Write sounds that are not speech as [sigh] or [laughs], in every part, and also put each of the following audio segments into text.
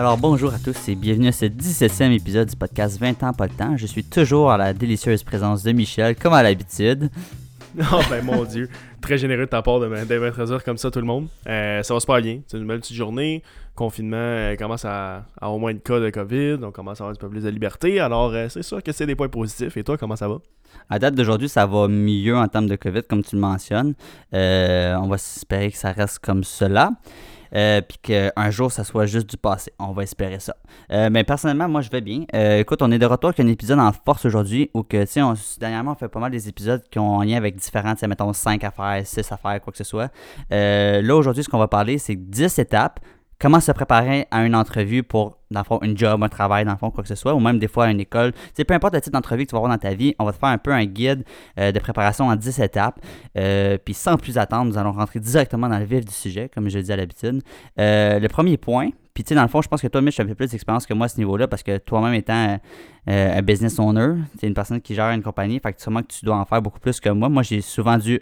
Alors bonjour à tous et bienvenue à ce 17e épisode du podcast 20 ans pas le temps. Je suis toujours à la délicieuse présence de Michel, comme à l'habitude. [laughs] Oh ben mon dieu, très généreux de ta part de m'introduire comme ça tout le monde. Euh, ça va super bien, c'est une belle petite journée. Confinement euh, commence à, avoir au moins de cas de COVID, on commence à avoir un peu plus de liberté. Alors euh, c'est sûr que c'est des points positifs. Et toi, comment ça va? À date d'aujourd'hui, ça va mieux en termes de COVID, comme tu le mentionnes. on va espérer que ça reste comme cela. Euh, puis qu'un jour, ça soit juste du passé. On va espérer ça. Euh, mais personnellement, moi, je vais bien. Euh, écoute, on est de retour avec un épisode en force aujourd'hui où que, tu sais, dernièrement, on fait pas mal des épisodes qui ont un lien avec différents, mettons 5 affaires, 6 affaires, quoi que ce soit. là, aujourd'hui, ce qu'on va parler, c'est 10 étapes comment se préparer à une entrevue pour, dans le fond, une job, un travail, dans le fond, quoi que ce soit, ou même des fois à une école? C'est peu importe le type d'entrevue que tu vas avoir dans ta vie, on va te faire un peu un guide euh, de préparation en 10 étapes. Euh, puis sans plus attendre, nous allons rentrer directement dans le vif du sujet, comme je le dis à l'habitude. Euh, le premier point, puis tu sais, dans le fond, je pense que toi, Mitch, tu as fait plus d'expérience que moi à ce niveau-là, parce que toi-même étant un business owner, tu es une personne qui gère une compagnie, fait que sûrement que tu dois en faire beaucoup plus que moi. Moi, j'ai souvent dû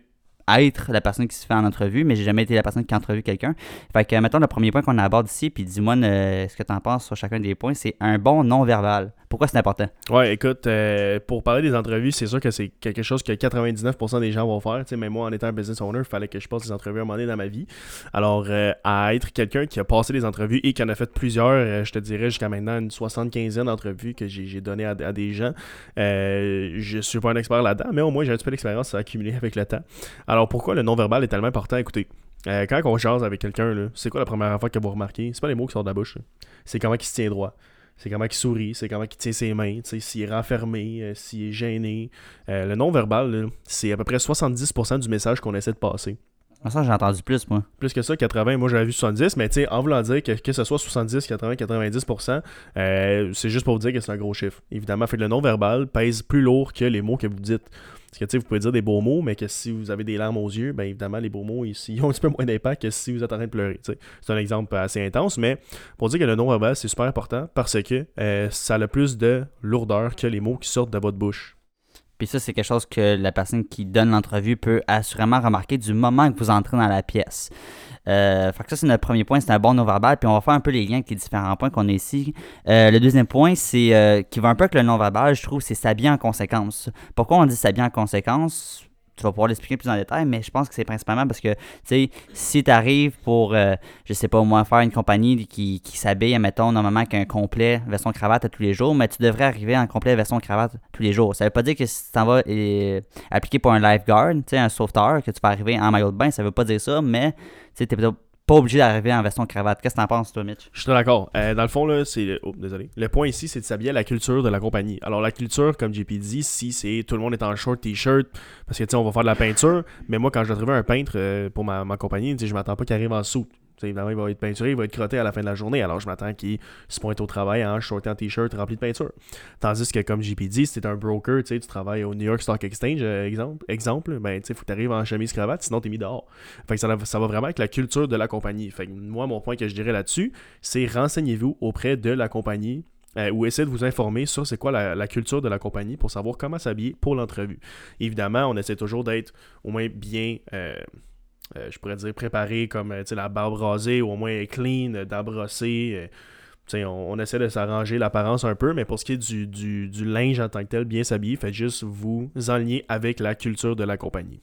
être la personne qui se fait en entrevue, mais j'ai jamais été la personne qui a entrevu quelqu'un. Fait que, mettons, le premier point qu'on aborde ici, puis dis-moi ce que tu en penses sur chacun des points, c'est un bon non-verbal. Pourquoi c'est important? Ouais, écoute, euh, pour parler des entrevues, c'est sûr que c'est quelque chose que 99% des gens vont faire. Tu même moi, en étant un business owner, il fallait que je passe des entrevues à un moment donné dans ma vie. Alors, euh, à être quelqu'un qui a passé des entrevues et qui en a fait plusieurs, euh, je te dirais jusqu'à maintenant une 75 d'entrevues que j'ai donné à, des gens. je suis pas un expert là-dedans, mais au moins j'ai un petit peu d'expérience à accumuler avec le temps. Alors, pourquoi le non-verbal est tellement important? Écoutez, quand on jase avec quelqu'un, c'est quoi la première fois que vous remarquez? C'est pas les mots qui sortent de la bouche. C'est comment il se tient droit c'est comment il sourit, c'est comment il tient ses mains, s'il est renfermé, euh, s'il est gêné. Euh, le non-verbal, c'est à peu près 70% du message qu'on essaie de passer. Ah, ça, j'ai entendu plus, moi. Plus que ça, 80, moi j'avais vu 70, mais tu sais, en voulant dire que, que ce soit 70%, 80, 90%, c'est juste pour vous dire que c'est un gros chiffre. Évidemment, fait le non-verbal pèse plus lourd que les mots que vous dites. Parce que tu sais, vous pouvez dire des beaux mots, mais que si vous avez des larmes aux yeux, bien évidemment, les beaux mots, ils, ont un petit peu moins d'impact que si vous êtes en train de pleurer. C'est un exemple assez intense, mais pour dire que le non-verbal, c'est super important parce que euh, ça a plus de lourdeur que les mots qui sortent de votre bouche. Puis ça, c'est quelque chose que la personne qui donne l'entrevue peut assurément remarquer du moment que vous entrez dans la pièce. Euh, fait que ça, c'est notre premier point, c'est un bon non-verbal. Puis on va faire un peu les liens avec les différents points qu'on a ici. Euh, le deuxième point, c'est euh, qui va un peu avec le non-verbal, je trouve, c'est s'habiller en conséquence. Pourquoi on dit s'habiller en conséquence tu vas pouvoir l'expliquer plus en détail, mais je pense que c'est principalement parce que, tu sais, si tu arrives pour, euh, je sais pas, moi, faire une compagnie qui, qui s'habille, mettons, normalement qu'un complet version cravate à tous les jours, mais tu devrais arriver en complet version cravate tous les jours. Ça veut pas dire que si tu t'en vas euh, appliquer pour un lifeguard, tu sais, un sauveteur, que tu vas arriver en maillot de bain, ça veut pas dire ça, mais, tu sais, pas obligé d'arriver en version cravate. Qu'est-ce que t'en penses, toi, Mitch? Je suis d'accord. Euh, dans le fond, là, c'est. Oh, désolé. Le point ici, c'est de s'habiller à la culture de la compagnie. Alors, la culture, comme JP dit, si c'est tout le monde est en short t-shirt, parce que, tu sais, on va faire de la peinture, mais moi, quand je dois trouver un peintre euh, pour ma, ma compagnie, je m'attends pas qu'il arrive en sous évidemment, il va être peinturé, il va être crotté à la fin de la journée. Alors, je m'attends qu'il se pointe au travail en short en t-shirt rempli de peinture. Tandis que, comme JP dit, si t'es un broker, tu travailles au New York Stock Exchange, euh, exemple, exemple ben, tu faut que en chemise cravate, sinon t'es mis dehors. Fait que ça, ça, va vraiment avec la culture de la compagnie. Fait que moi, mon point que je dirais là-dessus, c'est renseignez-vous auprès de la compagnie euh, ou essayez de vous informer sur c'est quoi la, culture de la compagnie pour savoir comment s'habiller pour l'entrevue. Évidemment, on essaie toujours d'être au moins bien, euh, euh, je pourrais dire préparé comme euh, la barbe rasée ou au moins clean, euh, d'abrosser. On, on, essaie de s'arranger l'apparence un peu, mais pour ce qui est du, du, linge en tant que tel, bien s'habiller, faites juste vous enligner avec la culture de la compagnie.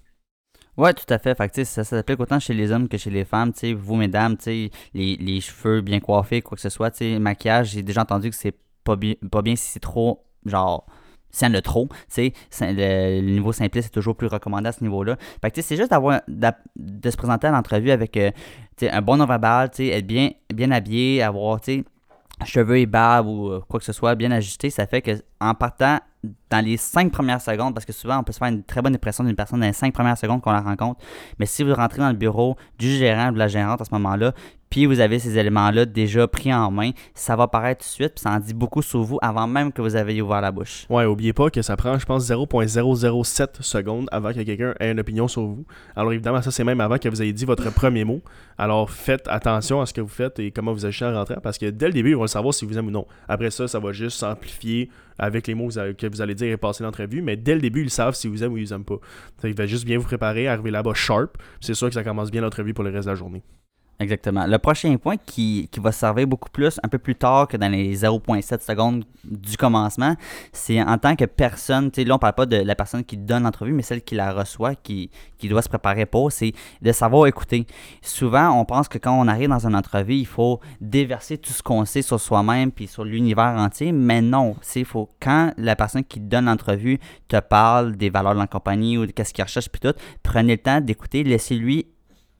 Ouais, tout à fait. Fait ça s'applique autant chez les hommes que chez les femmes. vous, mesdames, les, les cheveux bien coiffés, quoi que ce soit. Maquillage, j'ai déjà entendu que c'est pas pas bien si c'est trop, genre, c'est le trop, tu le, le, niveau simpliste est toujours plus recommandé à ce niveau-là. Fait que c'est juste d'avoir de se présenter à l'entrevue avec euh, un bon non-verbal, être bien, bien habillé, avoir cheveux et barbe ou euh, quoi que ce soit bien ajusté, ça fait que en partant dans les cinq premières secondes, parce que souvent on peut se faire une très bonne impression d'une personne dans les cinq premières secondes qu'on la rencontre, mais si vous rentrez dans le bureau du gérant ou de la gérante à ce moment-là, puis vous avez ces éléments-là déjà pris en main, ça va paraître tout de suite, puis ça en dit beaucoup sur vous avant même que vous ayez ouvert la bouche. Ouais, oubliez pas que ça prend, je pense, 0.007 secondes avant que quelqu'un ait une opinion sur vous. Alors évidemment, ça c'est même avant que vous ayez dit votre premier mot. Alors faites attention à ce que vous faites et comment vous agissez en rentrant, parce que dès le début, vont le savoir si vous aimez ou non. Après ça, ça va juste s'amplifier avec les mots que vous allez dire et passer l'entrevue, mais dès le début, ils savent si vous aiment ou ils aiment pas. Ça, il va juste bien vous préparer, arriver là-bas sharp, c'est sûr que ça commence bien l'entrevue pour le reste de la journée. Exactement. Le prochain point qui, qui va servir beaucoup plus un peu plus tard que dans les 0.7 secondes du commencement, c'est en tant que personne, tu sais, là on parle pas de la personne qui donne l'entrevue, mais celle qui la reçoit, qui, qui doit se préparer pour, c'est de savoir écouter. Souvent, on pense que quand on arrive dans une entrevue, il faut déverser tout ce qu'on sait sur soi-même puis sur l'univers entier, mais non, c'est faut quand la personne qui donne l'entrevue te parle des valeurs de la compagnie ou de qu'est-ce qu'il recherche puis tout, prenez le temps d'écouter, laissez-lui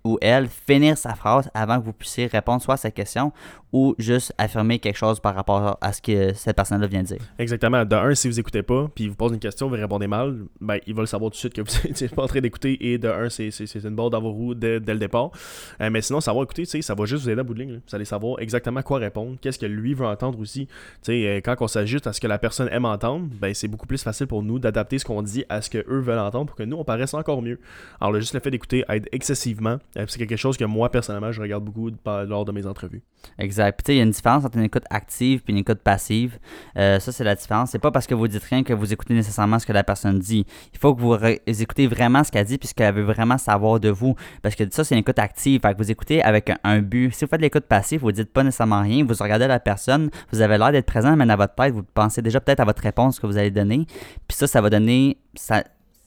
ou elle finir sa phrase avant que vous puissiez répondre soit à sa question ou juste affirmer quelque chose par rapport à ce que cette personne-là vient de dire. Exactement. De un, si vous écoutez pas, puis vous pose une question, vous répondez mal, ben, il va le savoir tout de suite que vous [laughs] n'êtes pas en train d'écouter. Et de un, c'est une balle dans vos roues dès, le départ. Euh, mais sinon, savoir écouter, ça va juste vous aider à bout de ligne. Vous allez savoir exactement quoi répondre, qu'est-ce que lui veut entendre aussi. sais euh, quand on s'ajuste à ce que la personne aime entendre, ben, c'est beaucoup plus facile pour nous d'adapter ce qu'on dit à ce qu'eux veulent entendre pour que nous, on paraisse encore mieux. Alors, le, juste le fait d'écouter aide excessivement. Euh, c'est quelque chose que moi, personnellement, je regarde beaucoup lors de mes entrevues. Exact. Puis, il y a une différence entre une écoute active et une écoute passive. Euh, ça, c'est la différence. C'est pas parce que vous dites rien que vous écoutez nécessairement ce que la personne dit. Il faut que vous écoutez vraiment ce qu'elle dit puis ce qu'elle veut vraiment savoir de vous. Parce que ça, c'est une écoute active. Fait que vous écoutez avec un, but. Si vous faites l'écoute passive, vous dites pas nécessairement rien. Vous regardez la personne, vous avez l'air d'être présent, mais dans votre tête, vous pensez déjà peut-être à votre réponse que vous allez donner. Puis ça, ça va donner. Ça,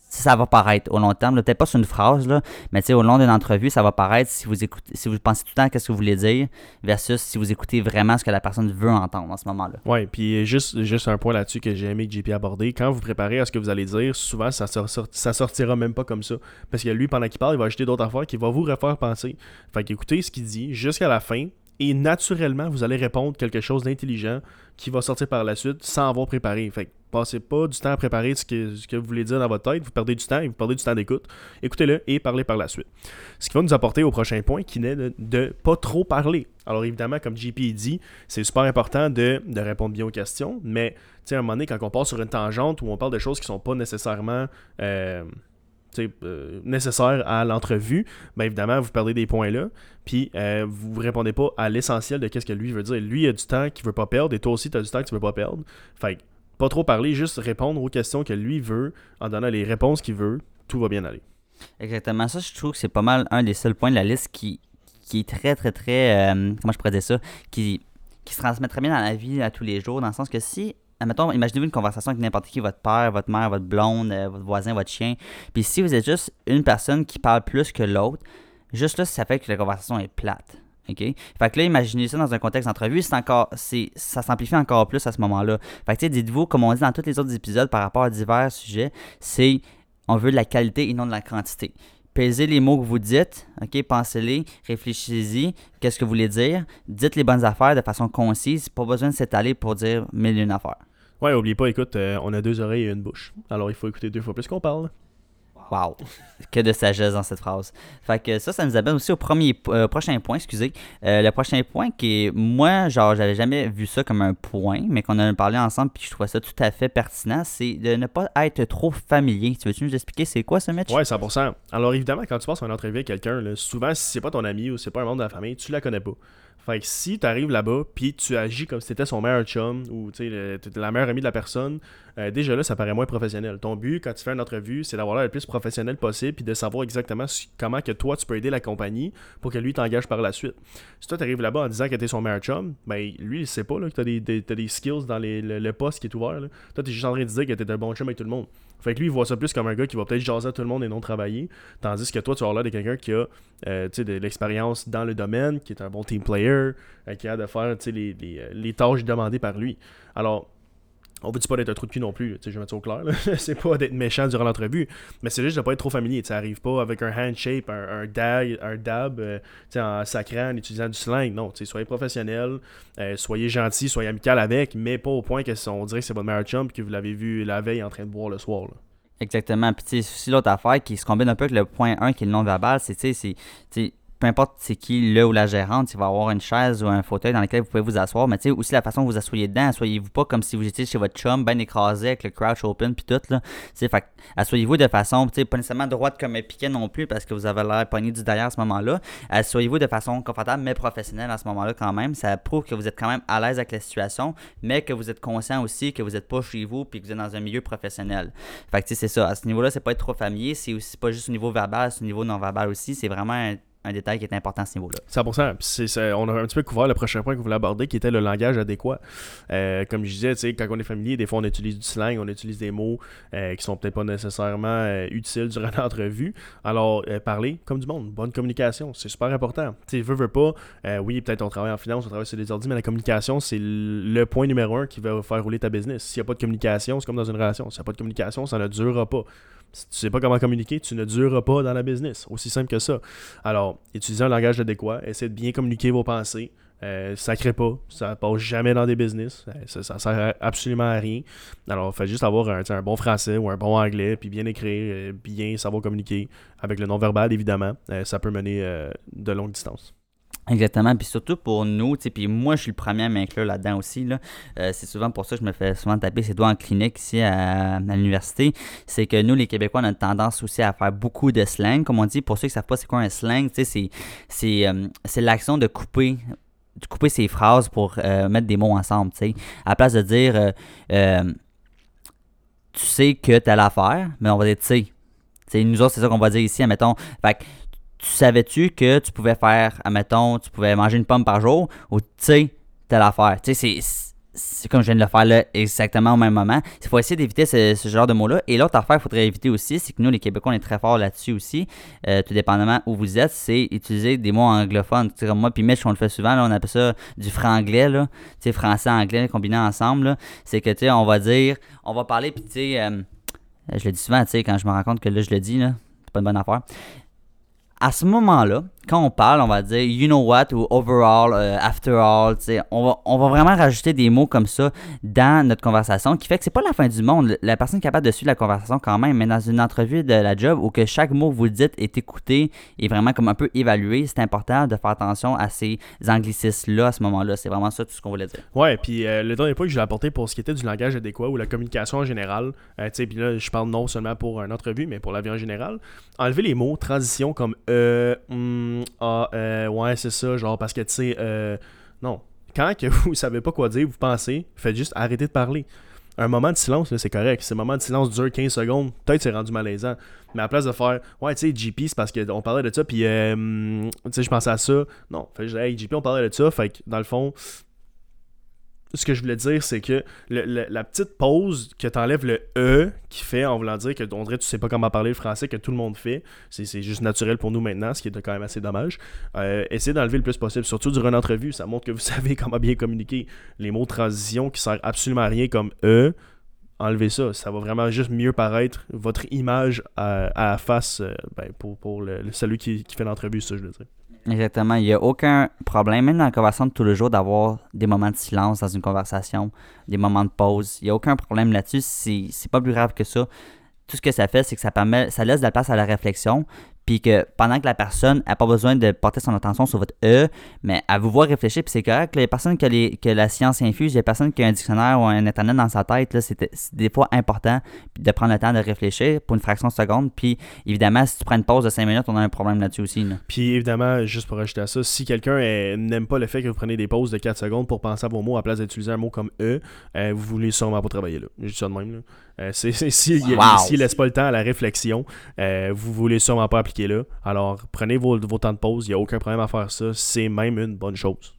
ça va paraître au long terme, peut-être pas sur une phrase, là, mais au long d'une entrevue, ça va paraître si vous écoutez, si vous pensez tout le temps qu'est-ce que vous voulez dire, versus si vous écoutez vraiment ce que la personne veut entendre en ce moment-là. Oui, puis juste, juste un point là-dessus que j'ai aimé que JP aborder. Quand vous préparez à ce que vous allez dire, souvent ça, ça sortira même pas comme ça. Parce que lui, pendant qu'il parle, il va ajouter d'autres affaires qui vont vous refaire penser. Fait qu'écoutez ce qu'il dit jusqu'à la fin, et naturellement, vous allez répondre quelque chose d'intelligent qui va sortir par la suite sans avoir préparé. Fait que passez pas du temps à préparer ce que, vous voulez dire dans votre tête, vous perdez du temps et vous perdez du temps d'écoute. Écoutez-le et parlez par la suite. Ce qui va nous apporter au prochain point qui n'est de, pas trop parler. Alors évidemment, comme JP dit, c'est super important de, de, répondre bien aux questions, mais à un moment donné, quand on part sur une tangente où on parle de choses qui sont pas nécessairement... Euh, euh, nécessaire à l'entrevue, bien évidemment, vous perdez des points là. Puis euh, vous répondez pas à l'essentiel de ce que lui veut dire. Lui a du temps qu'il veut pas perdre et toi aussi, tu as du temps que tu veux pas perdre. Fait pas trop parler, juste répondre aux questions que lui veut en donnant les réponses qu'il veut. Tout va bien aller. Exactement. Ça, je trouve que c'est pas mal un des seuls points de la liste qui, qui est très, très, très. Euh, comment je pourrais dire ça qui, qui se transmet très bien dans la vie à tous les jours, dans le sens que si Mettons, imaginez-vous une conversation avec n'importe qui, votre père, votre mère, votre blonde, euh, votre voisin, votre chien. Puis si vous êtes juste une personne qui parle plus que l'autre, juste là, ça fait que la conversation est plate. OK? Fait que là, imaginez ça dans un contexte d'entrevue, c'est encore, c'est, ça s'amplifie encore plus à ce moment-là. Fait que, dites-vous, comme on dit dans tous les autres épisodes par rapport à divers sujets, c'est on veut de la qualité et non de la quantité. Pesez les mots que vous dites, ok, pensez-les, réfléchissez-y, qu'est-ce que vous voulez dire, dites les bonnes affaires de façon concise, pas besoin de s'étaler pour dire mille et une affaires. Ouais, oubliez pas, écoute, euh, on a deux oreilles et une bouche. Alors il faut écouter deux fois plus qu'on parle. Wow! que de sagesse dans cette phrase. Fait que ça, ça nous amène aussi au premier, euh, prochain point, excusez. Euh, le prochain point qui est, moi, genre, j'avais jamais vu ça comme un point, mais qu'on a parlé ensemble, puis je trouvais ça tout à fait pertinent, c'est de ne pas être trop familier. Tu veux-tu nous expliquer c'est quoi ce match? Ouais, 100%. Alors évidemment, quand tu passes un entrevue avec quelqu'un, souvent, si c'est pas ton ami ou c'est pas un membre de la famille, tu la connais pas. Fait que si tu arrives là-bas, puis tu agis comme si c'était son meilleur chum ou tu la meilleure amie de la personne, euh, déjà là, ça paraît moins professionnel. Ton but, quand tu fais une entrevue, c'est d'avoir l'air le plus professionnel possible, puis de savoir exactement comment que toi, tu peux aider la compagnie pour que lui t'engage par la suite. Si toi, tu arrives là-bas en disant que tu son meilleur chum, ben lui, il sait pas là, que tu as, des, skills dans le, poste qui est ouvert. Toi, tu es juste en train de dire que tu un bon chum avec tout le monde. Fait que lui, il voit ça plus comme un gars qui va peut-être jaser à tout le monde et non travailler. Tandis que toi, tu vas l'air de quelqu'un qui a euh, de l'expérience dans le domaine, qui est un bon team player, euh, qui a de faire les, les, les tâches demandées par lui. Alors, on vous dit pas d'être un trou de cul non plus, je vais mettre ça au clair. [laughs] c'est pas d'être méchant durant l'entrevue, mais c'est juste de pas être trop familier. Ça arrive pas avec un handshake, un, un, dag, un dab, euh, en sacrant, en utilisant du slang. Non, soyez professionnel, euh, soyez gentil, soyez amical avec, mais pas au point que on dirait que c'est votre meilleur chum que vous l'avez vu la veille en train de boire le soir. Exactement. Puis aussi l'autre affaire qui se combine un peu avec le point 1 qui est le non-verbal, c'est c'est peu importe c'est qui le ou la gérante, il va avoir une chaise ou un fauteuil dans lequel vous pouvez vous asseoir, mais tu sais, aussi la façon que vous asseyez dedans, asseyez-vous pas comme si vous étiez chez votre chum, bien écrasé avec le crouch open puis tout, là. Tu sais, asseyez-vous de façon, tu sais, pas nécessairement droite comme un piquet non plus parce que vous avez l'air pogné du derrière à ce moment-là. Asseyez-vous de façon confortable mais professionnelle à ce moment-là quand même. Ça prouve que vous êtes quand même à l'aise avec la situation, mais que vous êtes conscient aussi que vous êtes pas chez vous puis que vous êtes dans un milieu professionnel. Fait que tu sais, c'est ça. À ce niveau-là, c'est pas être trop familier, c'est aussi pas juste au niveau verbal, c'est au niveau non verbal aussi. C'est vraiment un détail qui est important à ce niveau-là. 100%. Puis c'est- on a un petit peu couvert le prochain point que vous voulez aborder, qui était le langage adéquat. Euh, comme je disais, quand on est familier, des fois on utilise du slang, on utilise des mots euh, qui sont peut-être pas nécessairement euh, utiles durant [laughs] l'entrevue. Alors, euh, parler comme du monde, bonne communication, c'est super important. Tu veux, veux pas, oui, peut-être on travaille en finance, on travaille sur des ordi, mais la communication, c'est le point numéro un qui va faire rouler ta business. S'il n'y a pas de communication, c'est comme dans une relation. S'il n'y a pas de communication, ça ne durera pas. Si tu sais pas comment communiquer, tu ne dureras pas dans la business. Aussi simple que ça. Alors, utilisez un langage adéquat, essayez de bien communiquer vos pensées. Euh, ça crée pas, ça passe jamais dans des business, Euh, ça, ça sert absolument à rien. Alors, faites juste avoir un, bon français ou un bon anglais, puis bien écrire, euh, bien savoir communiquer avec le non-verbal, évidemment. Euh, ça peut mener de longues distances. Exactement, puis surtout pour nous, puis moi je suis le premier à m'inclure là-dedans aussi, là. Euh, c'est souvent pour ça que je me fais souvent taper ses doigts en clinique ici à, à l'université, c'est que nous les Québécois on a tendance aussi à faire beaucoup de slang, comme on dit, pour ceux qui savent pas c'est quoi un slang, c'est, c'est, euh, c'est l'action de couper de couper ses phrases pour euh, mettre des mots ensemble, tu sais, à la place de dire tu sais que t'as l'affaire, mais on va dire tu sais. Tu sais, nous autres, c'est ça qu'on va dire ici, admettons. Fait tu savais-tu que tu pouvais faire, admettons, tu pouvais manger une pomme par jour ou tu sais, telle affaire? Tu sais, c'est- comme je viens de le faire là, exactement au même moment. Il faut essayer d'éviter ce, genre de mots-là. Et l'autre affaire qu'il faudrait éviter aussi, c'est que nous, les Québécois, on est très forts là-dessus aussi, euh, tout dépendamment où vous êtes, c'est utiliser des mots anglophones. Tu sais, comme moi, puis Mitch, on le fait souvent, là, on appelle ça du franglais, là. Tu sais, français-anglais combinés ensemble. C'est que, tu sais, on va dire, on va parler, puis tu sais, euh, je le dis souvent, tu sais, quand je me rends compte que là, je le dis, là, c'est pas une bonne affaire à ce moment-là, quand on parle, on va dire you know what ou overall, euh, after all, on va, on va vraiment rajouter des mots comme ça dans notre conversation qui fait que c'est pas la fin du monde. La personne est capable de suivre la conversation quand même, mais dans une entrevue de la job où que chaque mot que vous dites est écouté et vraiment comme un peu évalué, c'est important de faire attention à ces anglicismes-là à ce moment-là. C'est vraiment ça tout ce qu'on voulait dire. Ouais, puis euh, le dernier point que je l'ai apporté pour ce qui était du langage adéquat ou la communication en général, euh, tu sais, puis là, je parle non seulement pour une entrevue, mais pour la vie en général, enlever les mots transition comme euh, hum, ah, euh, ouais, c'est ça, genre parce que tu sais, euh, non. Quand que [laughs] vous savez pas quoi dire, vous pensez, faites juste arrêter de parler. Un moment de silence, c'est correct. Si le moment de silence dure 15 secondes, peut-être c'est rendu malaisant. Mais à la place de faire, ouais, tu sais, JP, c'est parce qu'on parlait de ça, puis, euh, tu sais, je pensais à ça. Non, fait dis, hey, JP, on parlait de ça, fait que dans le fond, ce que je voulais dire, c'est que la petite pause que t'enlèves le E qui fait en voulant dire que on dirait tu sais pas comment parler le français, que tout le monde fait, c'est juste naturel pour nous maintenant, ce qui est quand même assez dommage. Euh, essayez d'enlever le plus possible, surtout durant une entrevue, ça montre que vous [laughs] savez comment bien communiquer. Les mots transition qui servent absolument à rien comme E, enlevez ça, ça va vraiment juste mieux paraître votre image à, à face euh, ben, pour, le- celui qui, qui fait l'entrevue, ça je veux dire. Exactement. Il n'y a aucun problème, même dans la conversation de tous les jours, d'avoir des moments de silence dans une conversation, des moments de pause. Il n'y a aucun problème là-dessus. C'est pas plus grave que ça. Tout ce que ça fait, c'est que ça permet, ça laisse de la place à la réflexion. Puis que pendant que la personne n'a pas besoin de porter son attention sur votre E, mais à vous voir réfléchir, puis c'est correct. Les personnes que, les, que la science infuse, les personnes qui ont un dictionnaire ou un internet dans sa tête, là, c'est c'est des fois important de prendre le temps de réfléchir pour une fraction de seconde. Puis évidemment, si tu prends une pause de 5 minutes, on a un problème là-dessus aussi. là. Puis évidemment, juste pour ajouter à ça, si quelqu'un euh, n'aime pas le fait que vous prenez des pauses de 4 secondes pour penser à vos mots à la place d'utiliser un mot comme E, euh, vous voulez sûrement pas travailler là. Je dis ça de même. Là. Euh, c'est, c'est- si, il- s'il laisse pas le temps à la réflexion, euh, vous voulez sûrement pas appliquer là. Alors prenez vos, temps de pause, il n'y a aucun problème à faire ça. C'est même une bonne chose.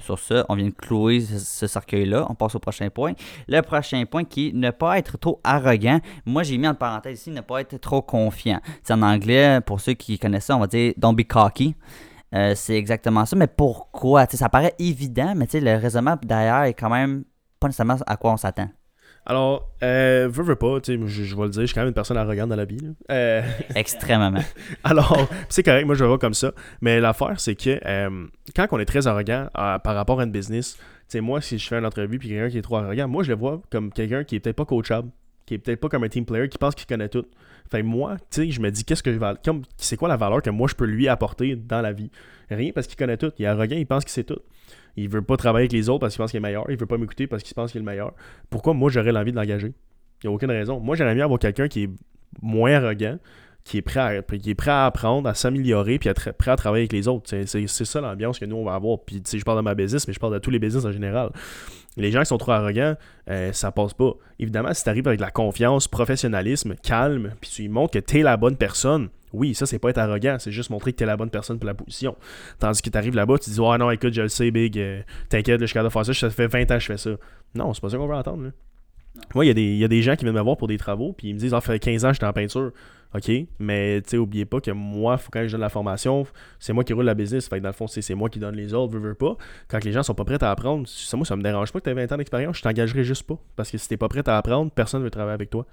Sur ça, on vient de clouer ce, ce cercueil-là. On passe au prochain point. Le prochain point qui est ne pas être trop arrogant. Moi, j'ai mis en parenthèse ici ne pas être trop confiant. C'est en anglais, pour ceux qui connaissent ça, on va dire don't be cocky. Euh, c'est exactement ça. Mais pourquoi? Ça paraît évident, mais le raisonnement derrière est quand même pas nécessairement à quoi on s'attend. Alors, euh, veux, veux pas, tu sais, je, je vais le dire, je suis quand même une personne arrogante dans la vie. Euh, Extrêmement. [laughs] Alors, c'est correct, moi je le vois comme ça. Mais l'affaire, c'est que euh, quand on est très arrogant euh, par rapport à une business, tu sais, moi, si je fais une entrevue puis quelqu'un qui est trop arrogant, moi je le vois comme quelqu'un qui est peut-être pas coachable, qui est peut-être pas comme un team player, qui pense qu'il connaît tout. Fait moi, tu sais, je me dis, qu'est-ce que je C'est quoi la valeur que moi je peux lui apporter dans la vie? Rien parce qu'il connaît tout. Il est arrogant, il pense qu'il sait tout. Il veut pas travailler avec les autres parce qu'il pense qu'il est meilleur. Il veut pas m'écouter parce qu'il pense qu'il est le meilleur. Pourquoi moi j'aurais l'envie de l'engager? Il n'y a aucune raison. Moi j'aimerais mieux avoir quelqu'un qui est moins arrogant, qui est prêt à, qui est prêt à apprendre, à s'améliorer, puis à être prêt à travailler avec les autres. C'est, ça l'ambiance que nous, on va avoir. Puis, tu sais, je parle de ma business, mais je parle de tous les business en général. Les gens qui sont trop arrogants, euh, ça passe pas. Évidemment, si tu arrives avec de la confiance, professionnalisme, calme, puis tu lui montres que tu es la bonne personne, Oui, ça, c'est pas être arrogant, c'est juste montrer que t'es la bonne personne pour la position. Tandis que t'arrives là-bas, tu dis, oh non, écoute, je le sais, Big, euh, t'inquiète, je suis capable de faire ça, ça fait 20 ans que je fais ça. Non, c'est pas ça qu'on veut entendre. Là. Moi, il y, a des gens qui viennent me voir pour des travaux, puis ils me disent, ça fait 15 ans que j'étais en peinture. OK, mais tu sais, oubliez pas que moi, faut quand je donne la formation, c'est moi qui roule la business. Fait que dans le fond, c'est moi qui donne les ordres, veux, veux pas. Quand les gens sont pas prêts à apprendre, ça, moi, ça me dérange pas que tu aies 20 ans d'expérience, je t'engagerai juste pas. Parce que si t'es pas prêt à apprendre, personne ne veut travailler avec toi.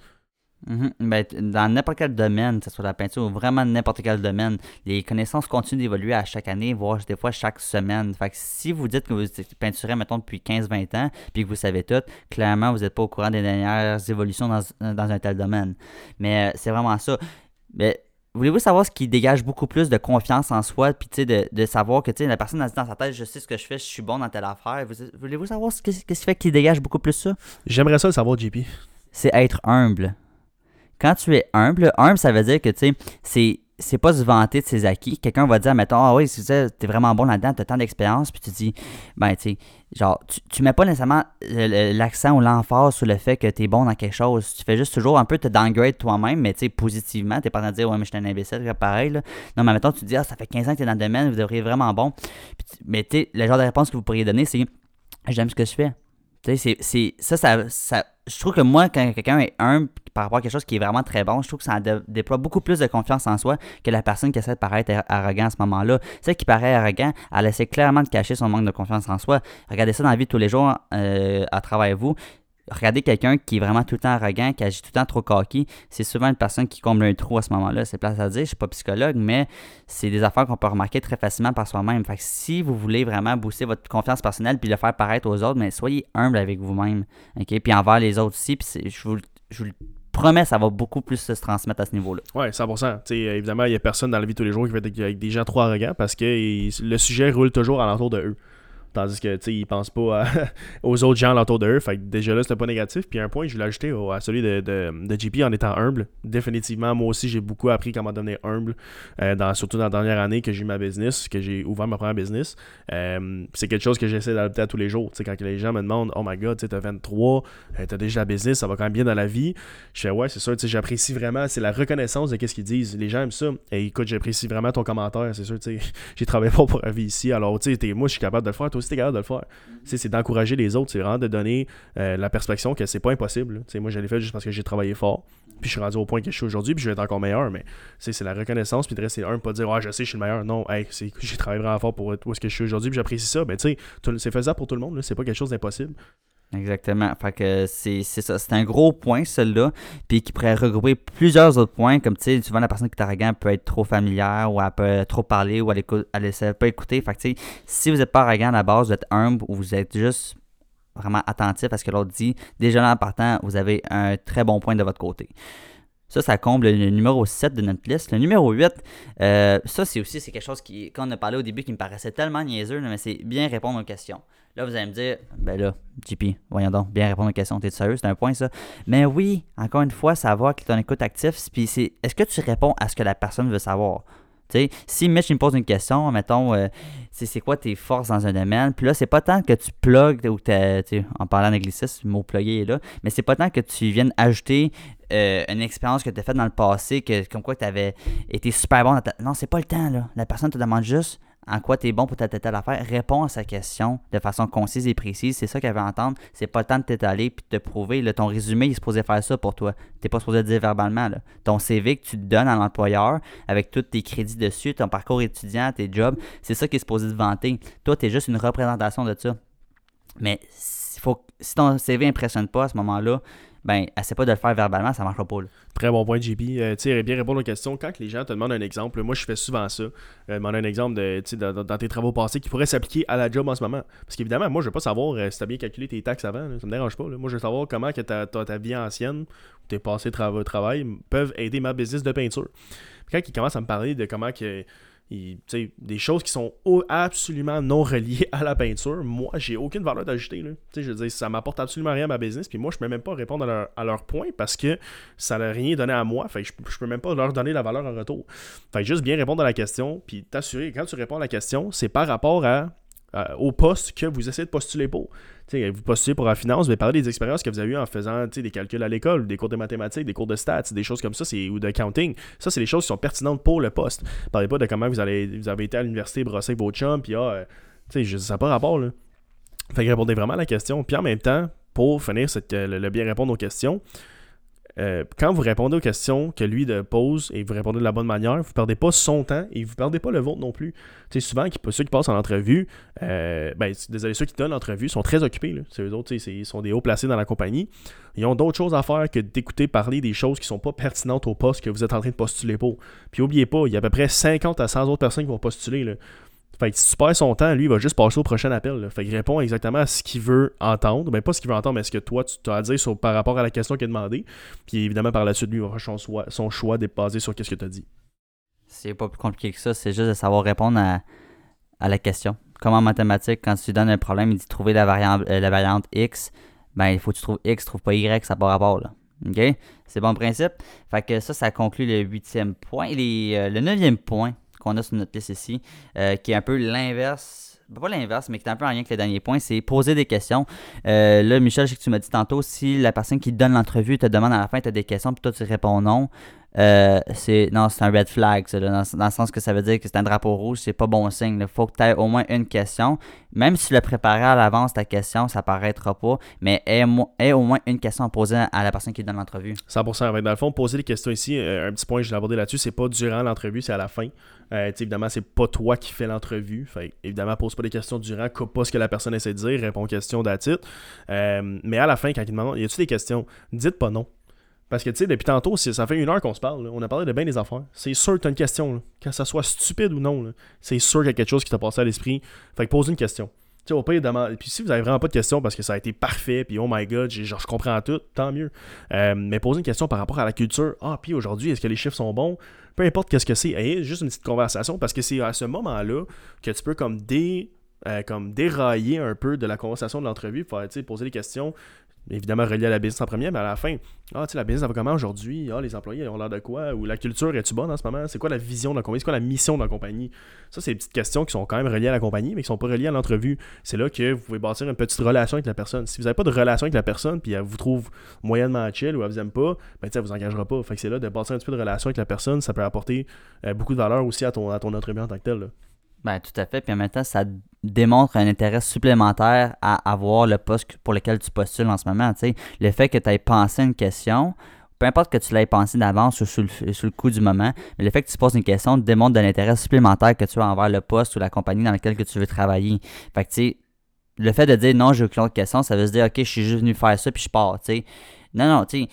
Mhm. Ben, dans n'importe quel domaine, que ce soit la peinture ou vraiment n'importe quel domaine, les connaissances continuent d'évoluer à chaque année, voire des fois chaque semaine. Fait que si vous dites que vous peinturez, mettons, depuis 15-20 ans, puis que vous savez tout, clairement, vous n'êtes pas au courant des dernières évolutions dans, un tel domaine. Mais euh, c'est vraiment ça. Mais voulez-vous savoir ce qui dégage beaucoup plus de confiance en soi, puis de, de savoir que la personne a dit dans sa tête, je sais ce que je fais, je suis bon dans telle affaire. Voulez-vous savoir ce, ce qui fait qu'il dégage beaucoup plus ça? J'aimerais ça le savoir, JP. C'est être humble quand tu es humble, humble, ça veut dire que, tu sais, c'est c'est pas se vanter de ses acquis. Quelqu'un va dire, mettons, ah oui, tu sais, t'es vraiment bon là-dedans, t'as tant d'expérience, puis tu dis, ben, tu sais, genre, tu, tu mets pas nécessairement l'accent ou l'emphase sur le fait que t'es bon dans quelque chose. Tu fais juste toujours un peu te downgrade toi-même, mais tu sais, positivement. T'es pas en train de dire, ouais, mais je suis un imbécile, pareil, là. Non, mais mettons, tu dis, ah, ça fait 15 ans que t'es dans le domaine, vous devriez vraiment bon. mais tu sais, le genre de réponse que vous pourriez donner, c'est, j'aime ce que je fais. Tu sais, c'est, ça, ça, ça, je trouve que moi, quand quelqu'un est humble par rapport à quelque chose qui est vraiment très bon, je trouve que ça déploie beaucoup plus de confiance en soi que la personne qui essaie de paraître arrogant à ce moment-là. Celle qui paraît arrogant, elle essaie clairement de cacher son manque de confiance en soi. Regardez ça dans la vie de tous les jours euh, à travers vous regardez quelqu'un qui est vraiment tout le temps arrogant, qui agit tout le temps trop coquille, c'est souvent une personne qui comble un trou à ce moment-là. C'est place à dire, je suis pas psychologue, mais c'est des affaires qu'on peut remarquer très facilement par soi-même. Fait si vous voulez vraiment booster votre confiance personnelle puis le faire paraître aux autres, mais soyez humble avec vous-même. OK? Puis envers les autres aussi. Puis je vous, vous promets, ça va beaucoup plus se transmettre à ce niveau-là. Oui, 100%. T'sais, évidemment, il n'y a personne dans la vie tous les jours qui va être avec des gens trop arrogants parce que le sujet roule toujours alentour de eux. Tandis que, tu sais, ils pensent pas [laughs] aux autres gens autour d'eux. Fait que déjà là, c'est pas négatif. Puis un point, je voulais ajouter à celui de, de, de, JP en étant humble. Définitivement, moi aussi, j'ai beaucoup appris comment devenir humble. Euh, dans, surtout dans la dernière année que j'ai eu ma business, que j'ai ouvert ma première business. Euh, c'est quelque chose que j'essaie d'adapter à tous les jours. Tu sais, quand les gens me demandent, oh my god, tu as 23, tu as déjà la business, ça va quand même bien dans la vie. Je fais, ouais, c'est sûr, tu sais, j'apprécie vraiment. C'est la reconnaissance de ce qu'ils disent. Les gens aiment ça. Et écoute, j'apprécie vraiment ton commentaire. C'est sûr, tu sais, [laughs] j'ai travaillé pas pour la vie ici. Alors, tu sais, moi, je suis capable de le faire aussi capable de le faire. C'est d'encourager les autres, c'est vraiment de donner euh, la perspective que c'est pas impossible. Moi, je l'ai fait juste parce que j'ai travaillé fort. Puis je suis rendu au point que je suis aujourd'hui, puis je vais être encore meilleur. Mais c'est la reconnaissance, puis de rester un, pas dire, ah, je sais, je suis le meilleur. Non, hey, j'ai travaillé vraiment fort pour être où est-ce que je suis aujourd'hui, puis j'apprécie ça. Mais tu sais, c'est faisable pour tout le monde, c'est pas quelque chose d'impossible. Exactement. Fait que c'est ça. C'est un gros point, celui-là. Puis qui pourrait regrouper plusieurs autres points. Comme tu sais, souvent la personne qui est arrogante peut être trop familière ou elle peut trop parler ou elle ne sait pas écouter. Fait que tu sais, si vous n'êtes pas arrogant à la base, vous êtes humble ou vous êtes juste vraiment attentif à ce que l'autre dit, déjà là en partant, vous avez un très bon point de votre côté. Ça, ça comble le numéro 7 de notre liste. Le numéro 8, euh, ça, c'est aussi c'est quelque chose qui, quand on a parlé au début, qui me paraissait tellement niaiseux, mais c'est bien répondre aux questions. Là, vous allez me dire, ben là, JP, voyons donc, bien répondre aux questions, t'es sérieux, c'est un point ça. Mais oui, encore une fois, savoir que ton écoute actif, puis c'est, est-ce que tu réponds à ce que la personne veut savoir? sais, si Mitch me pose une question, mettons, euh, c'est quoi tes forces dans un domaine, puis là, c'est pas tant que tu plugues, ou en parlant d'anglicisme, le mot plugger est là, mais c'est pas tant que tu viennes ajouter euh, une expérience que tu as faite dans le passé, que, comme quoi tu avais été super bon. Dans ta... Non, c'est pas le temps, là. La personne te demande juste en quoi tu es bon pour telle, telle, affaire, réponds à sa question de façon concise et précise. C'est ça qu'elle veut entendre. C'est pas le temps de t'étaler puis de te prouver. ton résumé, il est supposé faire ça pour toi. Tu pas supposé le dire verbalement. Ton CV que tu donnes à l'employeur avec tous tes crédits dessus, ton parcours étudiant, tes jobs, c'est ça qui est supposé te vanter. Toi, tu es juste une représentation de ça. Mais faut, si ton CV impressionne pas à ce moment-là, ben, essaie pas de le faire verbalement, ça marchera pas. Très bon point, JP. Euh, tu sais, bien répondre aux questions. Quand les gens te demandent un exemple, moi je fais souvent ça. Euh, demander un exemple de, dans, dans, tes travaux passés qui pourrait s'appliquer à la job en ce moment. Parce qu'évidemment, moi je veux pas savoir euh, si tu as bien calculé tes taxes avant. ça me dérange pas. Moi je veux savoir comment que ta, vie ancienne ou tes passés de travail peuvent aider ma business de peinture. Quand ils commencent à me parler de comment que des choses qui sont absolument non reliées à la peinture, moi, j'ai aucune valeur d'ajouter. Je veux dire, ça m'apporte absolument rien à ma business, puis moi, je peux même pas répondre à leur, point parce que ça n'a rien donné à moi. Je, je peux même pas leur donner la valeur en retour. Fait juste bien répondre à la question, puis t'assurer, quand tu réponds à la question, c'est par rapport à euh, au poste que vous essayez de postuler pour. vous postulez pour la finance, mais parlez des expériences que vous avez eues en faisant des calculs à l'école, des cours de mathématiques, des cours de stats, des choses comme ça, ou de counting. Ça, c'est des choses qui sont pertinentes pour le poste. Parlez pas de comment vous, avez été à l'université brosser vos chums, puis ah, euh, ça n'a pas rapport. Là. Fait que répondez vraiment à la question. Puis en même temps, pour finir cette, le bien répondre aux questions, euh, quand vous répondez aux questions que lui pose et vous répondez de la bonne manière, vous ne perdez pas son temps et vous ne perdez pas le vôtre non plus. Tu sais, souvent, ceux qui passent en entrevue, euh, ben, désolé, ceux qui donnent l'entrevue sont très occupés. C'est eux autres, ils sont des hauts placés dans la compagnie. Ils ont d'autres choses à faire que d'écouter parler des choses qui ne sont pas pertinentes au poste que vous êtes en train de postuler pour. Puis n'oubliez pas, il y a à peu près 50 à 100 autres personnes qui vont postuler. Là. Fait que si tu perds son temps, lui, il va juste passer au prochain appel. Fait qu'il répond exactement à ce qu'il veut entendre. Ben, pas ce qu'il veut entendre, mais ce que toi, tu as à dire sur, par rapport à la question qu'il a demandé. Puis évidemment, par la suite, lui, il va faire son choix, son basé sur ce que tu as dit. C'est pas plus compliqué que ça. C'est juste de savoir répondre à, la question. Comme en mathématiques, quand tu donnes un problème, il dit trouver la variante, euh, la variante X. Ben, il faut que tu trouves X, tu trouves pas Y, ça n'a pas rapport. Là. OK? C'est bon principe. Fait que ça, ça conclut le huitième point. Et euh, le neuvième point, qu'on a sur notre liste ici, euh, qui est un peu l'inverse pas l'inverse, mais qui est un peu en lien avec le dernier point, c'est poser des questions. Euh, là, Michel, je sais que tu m'as dit tantôt, si la personne qui donne l'entrevue te demande à la fin, tu as des questions, puis toi, tu réponds non, euh, c'est non, c'est un red flag, dans, le sens que ça veut dire que c'est un drapeau rouge, c'est pas bon signe. Il faut que tu aies au moins une question. Même si tu l'as préparé à l'avance, ta question, ça paraîtra pas, mais aie, au moins une question à poser à la personne qui donne l'entrevue. 100%. Dans le fond, poser des questions ici, un petit point je l'ai abordé là-dessus, c'est pas durant l'entrevue, c'est à la fin. Euh, évidemment, c'est pas toi qui fais l'entrevue. Fait, évidemment, pose pas des questions durant, coupe pas ce que la personne essaie de dire, réponds aux questions d'attitude. mais à la fin, quand il demande, y a-tu des questions, dites pas non. Parce que, tu sais, depuis tantôt, ça fait une heure qu'on se parle. On a parlé de bien des affaires. C'est sûr que tu as une question. Quand ça soit stupide ou non, c'est sûr qu'il y a quelque chose qui t'a passé à l'esprit. Fait que pose une question. Puis si vous avez vraiment pas de questions parce que ça a été parfait, puis oh my god, genre, je comprends tout, tant mieux. Euh, mais posez une question par rapport à la culture. Ah, puis aujourd'hui, est-ce que les chiffres sont bons? Peu importe qu'est-ce que c'est. juste une petite conversation parce que c'est à ce moment-là que tu peux comme dé. Euh, comme dérailler un peu de la conversation de l'entrevue, pour poser des questions évidemment relié à la business en premier, mais à la fin, ah, tu sais, la business, ça va comment aujourd'hui? Ah, les employés ont l'air de quoi? Ou la culture, est-tu bonne en ce moment? C'est quoi la vision de la compagnie? C'est quoi la mission de la compagnie? Ça, c'est des petites questions qui sont quand même reliées à la compagnie, mais qui sont pas reliées à l'entrevue. C'est là que vous pouvez bâtir une petite relation avec la personne. Si vous n'avez pas de relation avec la personne, puis elle vous trouve moyennement chill ou elle vous aime pas, ben, tu sais, elle vous engagera pas. Fait que c'est là de bâtir un petit peu de relation avec la personne, ça peut apporter euh, beaucoup de valeur aussi à ton, à ton entrevue en tant que tel. Ben, tout à fait. Puis en même temps, ça démontre un intérêt supplémentaire à avoir le poste pour lequel tu postules en ce moment. Le fait que tu aies pensé une question, peu importe que tu l'aies pensé d'avance ou sur le, coup du moment, mais le fait que tu poses une question démontre de l'intérêt supplémentaire que tu as envers le poste ou la compagnie dans laquelle que tu veux travailler. Fait que, tu sais, le fait de dire non, j'ai aucune autre question, ça veut se dire, OK, je suis juste venu faire ça puis je pars, tu Non, non, tu sais,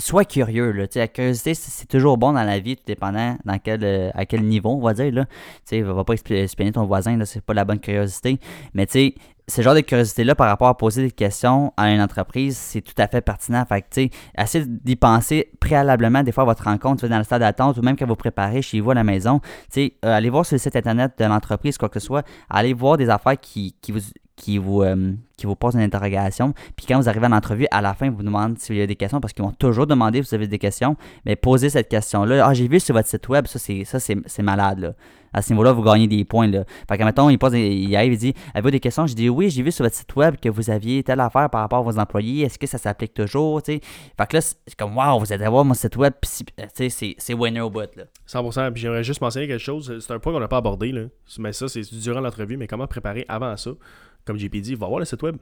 sois curieux. Là, la curiosité, c'est toujours bon dans la vie, tout dépendant dans quel, euh, à quel niveau, on va dire. Là. Tu va pas expliquer ton voisin, c'est pas la bonne curiosité. Mais tu ce genre de curiosité-là par rapport à poser des questions à une entreprise, c'est tout à fait pertinent. Fait que, essayez d'y penser préalablement, des fois, à votre rencontre, dans le stade d'attente ou même quand vous préparez chez vous à la maison. Euh, allez voir sur le site internet de l'entreprise, quoi que ce soit. Allez voir des affaires qui, qui vous, qui vous, euh, qui vous pose une interrogation. Puis quand vous arrivez à l'entrevue, à la fin, ils vous demandent s'il y a des questions parce qu'ils vont toujours demander si vous avez des questions. Mais posez cette question-là. Ah, j'ai vu sur votre site web, ça, c'est, malade. Là. À ce niveau-là, vous gagnez des points. Là. Fait que, mettons, il, pose, il arrive, il dit Avez-vous des questions Je dis Oui, j'ai vu sur votre site web que vous aviez telle affaire par rapport à vos employés. Est-ce que ça s'applique toujours Fait que là, c'est comme Waouh, vous allez voir mon site web. c'est, c'est winner au bout. Là. 100%. Puis j'aimerais juste mentionner quelque chose. C'est un point qu'on n'a pas abordé. Là. Mais ça, c'est durant l'entrevue. Mais comment préparer avant ça? Comme JP dit, va voir le site web.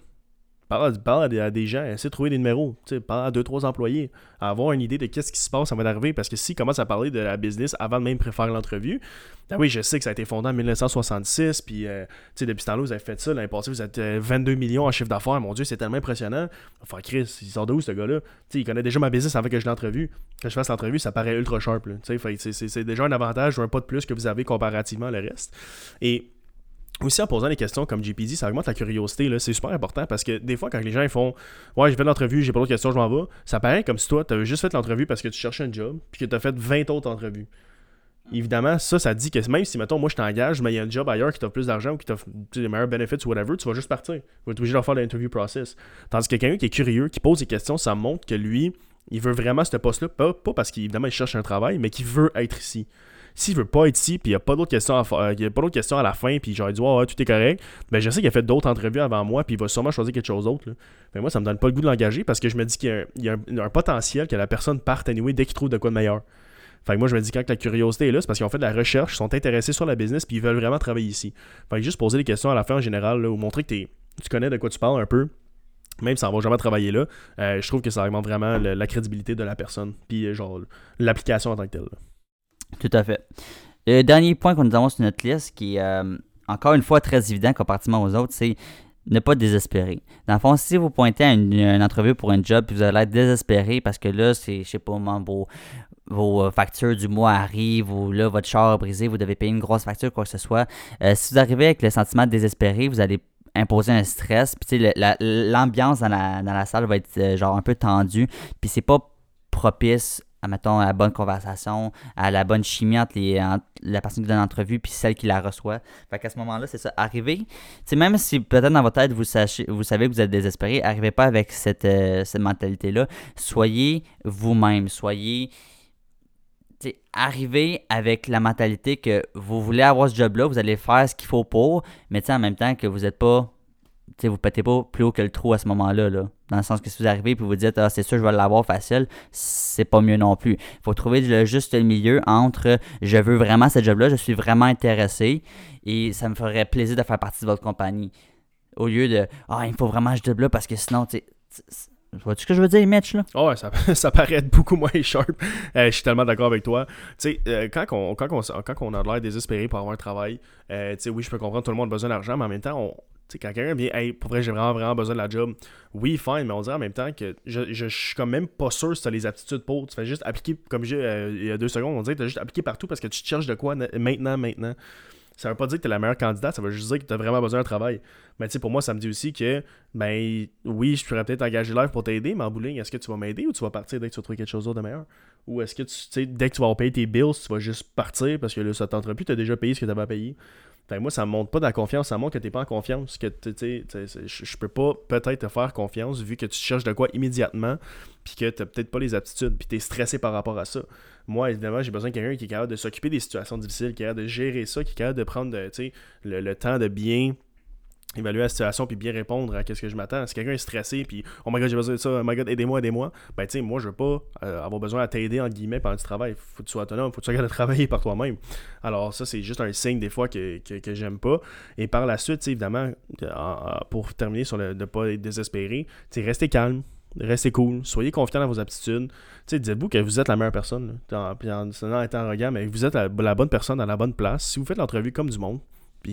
Parle, à, des gens, essaie de trouver des numéros, parle à deux, trois employés, avoir une idée de qu'est-ce qui se passe avant d'arriver, parce que s'ils commencent à parler de la business avant de même préférer l'entrevue, ah oui, je sais que ça a été fondé en 1966, puis euh, depuis ce temps-là, vous avez fait ça, l'année passée, vous êtes 22 euh, millions en chiffre d'affaires, mon Dieu, c'est tellement impressionnant. Enfin, Chris, il sort de où ce gars-là? Il connaît déjà ma business avant que je l'entrevue. Quand je fasse l'entrevue, ça paraît ultra sharp. C'est déjà un avantage ou un pas de plus que vous avez comparativement au reste. Et aussi en posant des questions comme JPD, ça augmente la curiosité. C'est super important parce que des fois, quand les gens font Ouais, j'ai fait l'entrevue, j'ai pas d'autres questions, je m'en vais, ça paraît comme si toi, tu juste fait l'entrevue parce que tu cherchais un job, puis que tu as fait 20 autres entrevues. Évidemment, ça, ça dit que même si, mettons, moi je t'engage, mais il y a un job ailleurs qui t'offre plus d'argent ou qui t'offre des meilleurs benefits ou whatever, tu vas juste partir. Tu vas être obligé de faire l'interview process. Tandis que quelqu'un qui est curieux, qui pose des questions, ça montre que lui, il veut vraiment ce poste-là, pas, pas parce qu'évidemment il cherche un travail, mais qu'il veut être ici S'il veut pas être ici, puis il n'y a pas d'autres questions, à euh, questions à la fin, puis j'aurais dit, ouais, ouais, tout est correct, ben je sais qu'il a fait d'autres entrevues avant moi, puis il va sûrement choisir quelque chose d'autre. que moi, ça me donne pas le goût de l'engager parce que je me dis qu'il y a, un, potentiel que la personne parte anyway dès qu'il trouve de quoi de meilleur. Fait que moi, je me dis quand la curiosité est là, c'est parce qu'ils ont fait de la recherche, ils sont intéressés sur la business, puis ils veulent vraiment travailler ici. Fait que juste poser des questions à la fin en général, ou montrer que tu connais de quoi tu parles un peu, même si on va jamais travailler là, euh, je trouve que ça augmente vraiment la crédibilité de la personne, puis euh, genre l'application en tant que telle. Tout à fait. Le dernier point qu'on nous avons sur notre liste, qui est euh, encore une fois très évident comparativement aux autres, c'est ne pas désespérer. Dans le fond, si vous pointez à une, entrevue pour un job vous allez être désespéré parce que là, c'est, je sais pas, vos, vos euh, factures du mois arrivent ou là, votre char a brisé, vous devez payer une grosse facture, quoi que ce soit. euh, si vous arrivez avec le sentiment de désespéré, vous allez imposer un stress. Puis, l'ambiance dans la, dans la salle va être genre un peu tendue. Puis, c'est pas propice à, mettons, à la bonne conversation, à la bonne chimie entre, les, la personne qui donne l'entrevue puis celle qui la reçoit. Fait qu'à ce moment-là, c'est ça. Arrivez, tu même si peut-être dans votre tête, vous, savez que vous êtes désespéré, arrivez pas avec cette, euh, cette mentalité-là. Soyez vous-même. Soyez. Arrivez avec la mentalité que vous voulez avoir ce job-là, vous allez faire ce qu'il faut pour, mais en même temps que vous n'êtes pas. Vous pétez pas plus haut que le trou à ce moment-là. Là. Dans le sens que si vous arrivez et vous dites Ah, c'est sûr, je vais l'avoir facile, c'est pas mieux non plus. Il faut trouver le juste milieu entre je veux vraiment ce job-là, je suis vraiment intéressé et ça me ferait plaisir de faire partie de votre compagnie. Au lieu de Ah, il me faut vraiment ce job-là parce que sinon, tu Vois-tu ce que je veux dire, Mitch, là? Ouais, ça, [laughs] ça paraît beaucoup moins sharp. Euh, je suis tellement d'accord avec toi. Tu sais, euh, quand, on, quand, on, quand a l'air désespéré pour avoir un travail, euh, tu sais, oui, je peux comprendre tout le monde a besoin d'argent, mais en même temps, on, quand quelqu'un vient, hey, pour vrai, j'ai vraiment, vraiment besoin de la job, oui, fine, mais on dirait en même temps que je, je, suis quand même pas sûr si tu as les aptitudes pour. Tu fais juste appliquer, comme j'ai euh, il y a deux secondes, on dirait que tu as juste appliqué partout parce que tu te cherches de quoi na- maintenant, maintenant. Ça veut pas dire que tu es la meilleure candidate, ça veut juste dire que tu as vraiment besoin d'un travail. Mais tu sais, pour moi, ça me dit aussi que, ben, oui, je pourrais peut-être engager l'air pour t'aider, mais en bowling, est-ce que tu vas m'aider ou tu vas partir dès que tu vas trouver quelque chose d'autre de meilleur? Ou est-ce que tu, sais, dès que tu vas payer tes bills, tu vas juste partir parce que là, ça t'entendra plus, tu as déjà payé ce que tu avais à payer? Fait que moi, ça me montre pas de la confiance, ça montre que t'es pas en confiance, que tu je peux pas peut-être te faire confiance vu que tu cherches de quoi immédiatement, puis que t'as peut-être pas les aptitudes, puis t'es stressé par rapport à ça. Moi, évidemment, j'ai besoin de quelqu'un qui est capable de s'occuper des situations difficiles, qui est capable de gérer ça, qui est capable de prendre le, le temps de bien évaluer la situation puis bien répondre à ce que je m'attends. Si quelqu'un est stressé puis oh my god j'ai besoin de ça, oh my god aidez-moi, aidez-moi, ben tu sais moi je veux pas euh, avoir besoin à t'aider entre guillemets pendant que tu travailles. Faut que tu sois autonome, faut que tu de travailler par toi-même. Alors ça c'est juste un signe des fois que, que, que j'aime pas. Et par la suite, évidemment, en- pour terminer sur le de pas être désespéré, tu restez calme. Restez cool, soyez confiant dans vos aptitudes. Dites-vous que vous êtes la meilleure personne. là. En, en, en étant arrogant, mais vous êtes la, la bonne personne à la bonne place. Si vous faites l'entrevue comme du monde,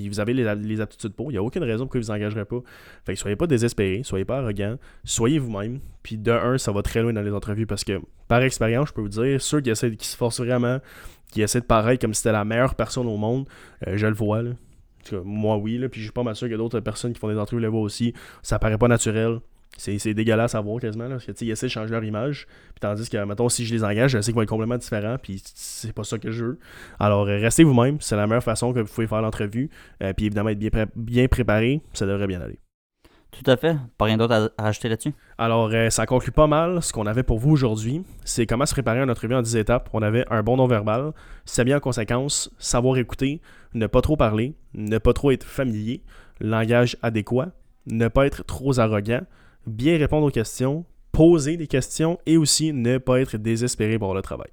vous avez les, les aptitudes pour, il n'y a aucune raison pourquoi vous engagerez pas. Fait que soyez pas désespérés, soyez pas arrogants, soyez vous-même. Puis de un, ça va très loin dans les entrevues parce que par expérience, je peux vous dire, ceux qui essaient, qui se forcent vraiment, qui essaient de paraître comme si c'était la meilleure personne au monde, euh, je le vois là. Moi oui, là, puis je suis pas mal sûr que d'autres personnes qui font des entrevues le voient aussi. Ça paraît pas naturel. C'est c'est dégueulasse à voir quasiment, là, parce que tu sais, ils essaient de changer leur image. Puis tandis que, mettons, si je les engage, je sais qu'ils vont être complètement différents, puis c'est pas ça que je veux. Alors, euh, restez vous-même, c'est la meilleure façon que vous pouvez faire l'entrevue. Euh, puis évidemment, être bien, pré- bien préparé, ça devrait bien aller. Tout à fait. Pas rien d'autre à, à rajouter là-dessus? Alors, euh, ça conclut pas mal ce qu'on avait pour vous aujourd'hui. C'est comment se préparer à une entrevue en 10 étapes. On avait un bon non-verbal, s'habiller en conséquence, savoir écouter, ne pas trop parler, ne pas trop être familier, langage adéquat, ne pas être trop arrogant, bien répondre aux questions, poser des questions et aussi ne pas être désespéré pour le travail.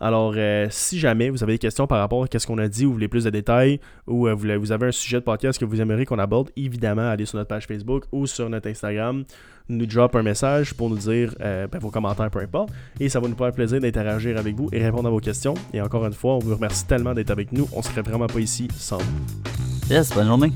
Alors, euh, si jamais vous avez des questions par rapport à ce qu'on a dit ou vous voulez plus de détails ou euh, vous avez un sujet de podcast que vous aimeriez qu'on aborde, évidemment, allez sur notre page Facebook ou sur notre Instagram, nous drop un message pour nous dire euh, ben, vos commentaires, peu importe. Et ça va nous faire plaisir d'interagir avec vous et répondre à vos questions. Et encore une fois, on vous remercie tellement d'être avec nous. On serait vraiment pas ici sans vous. Yes, bonne journée.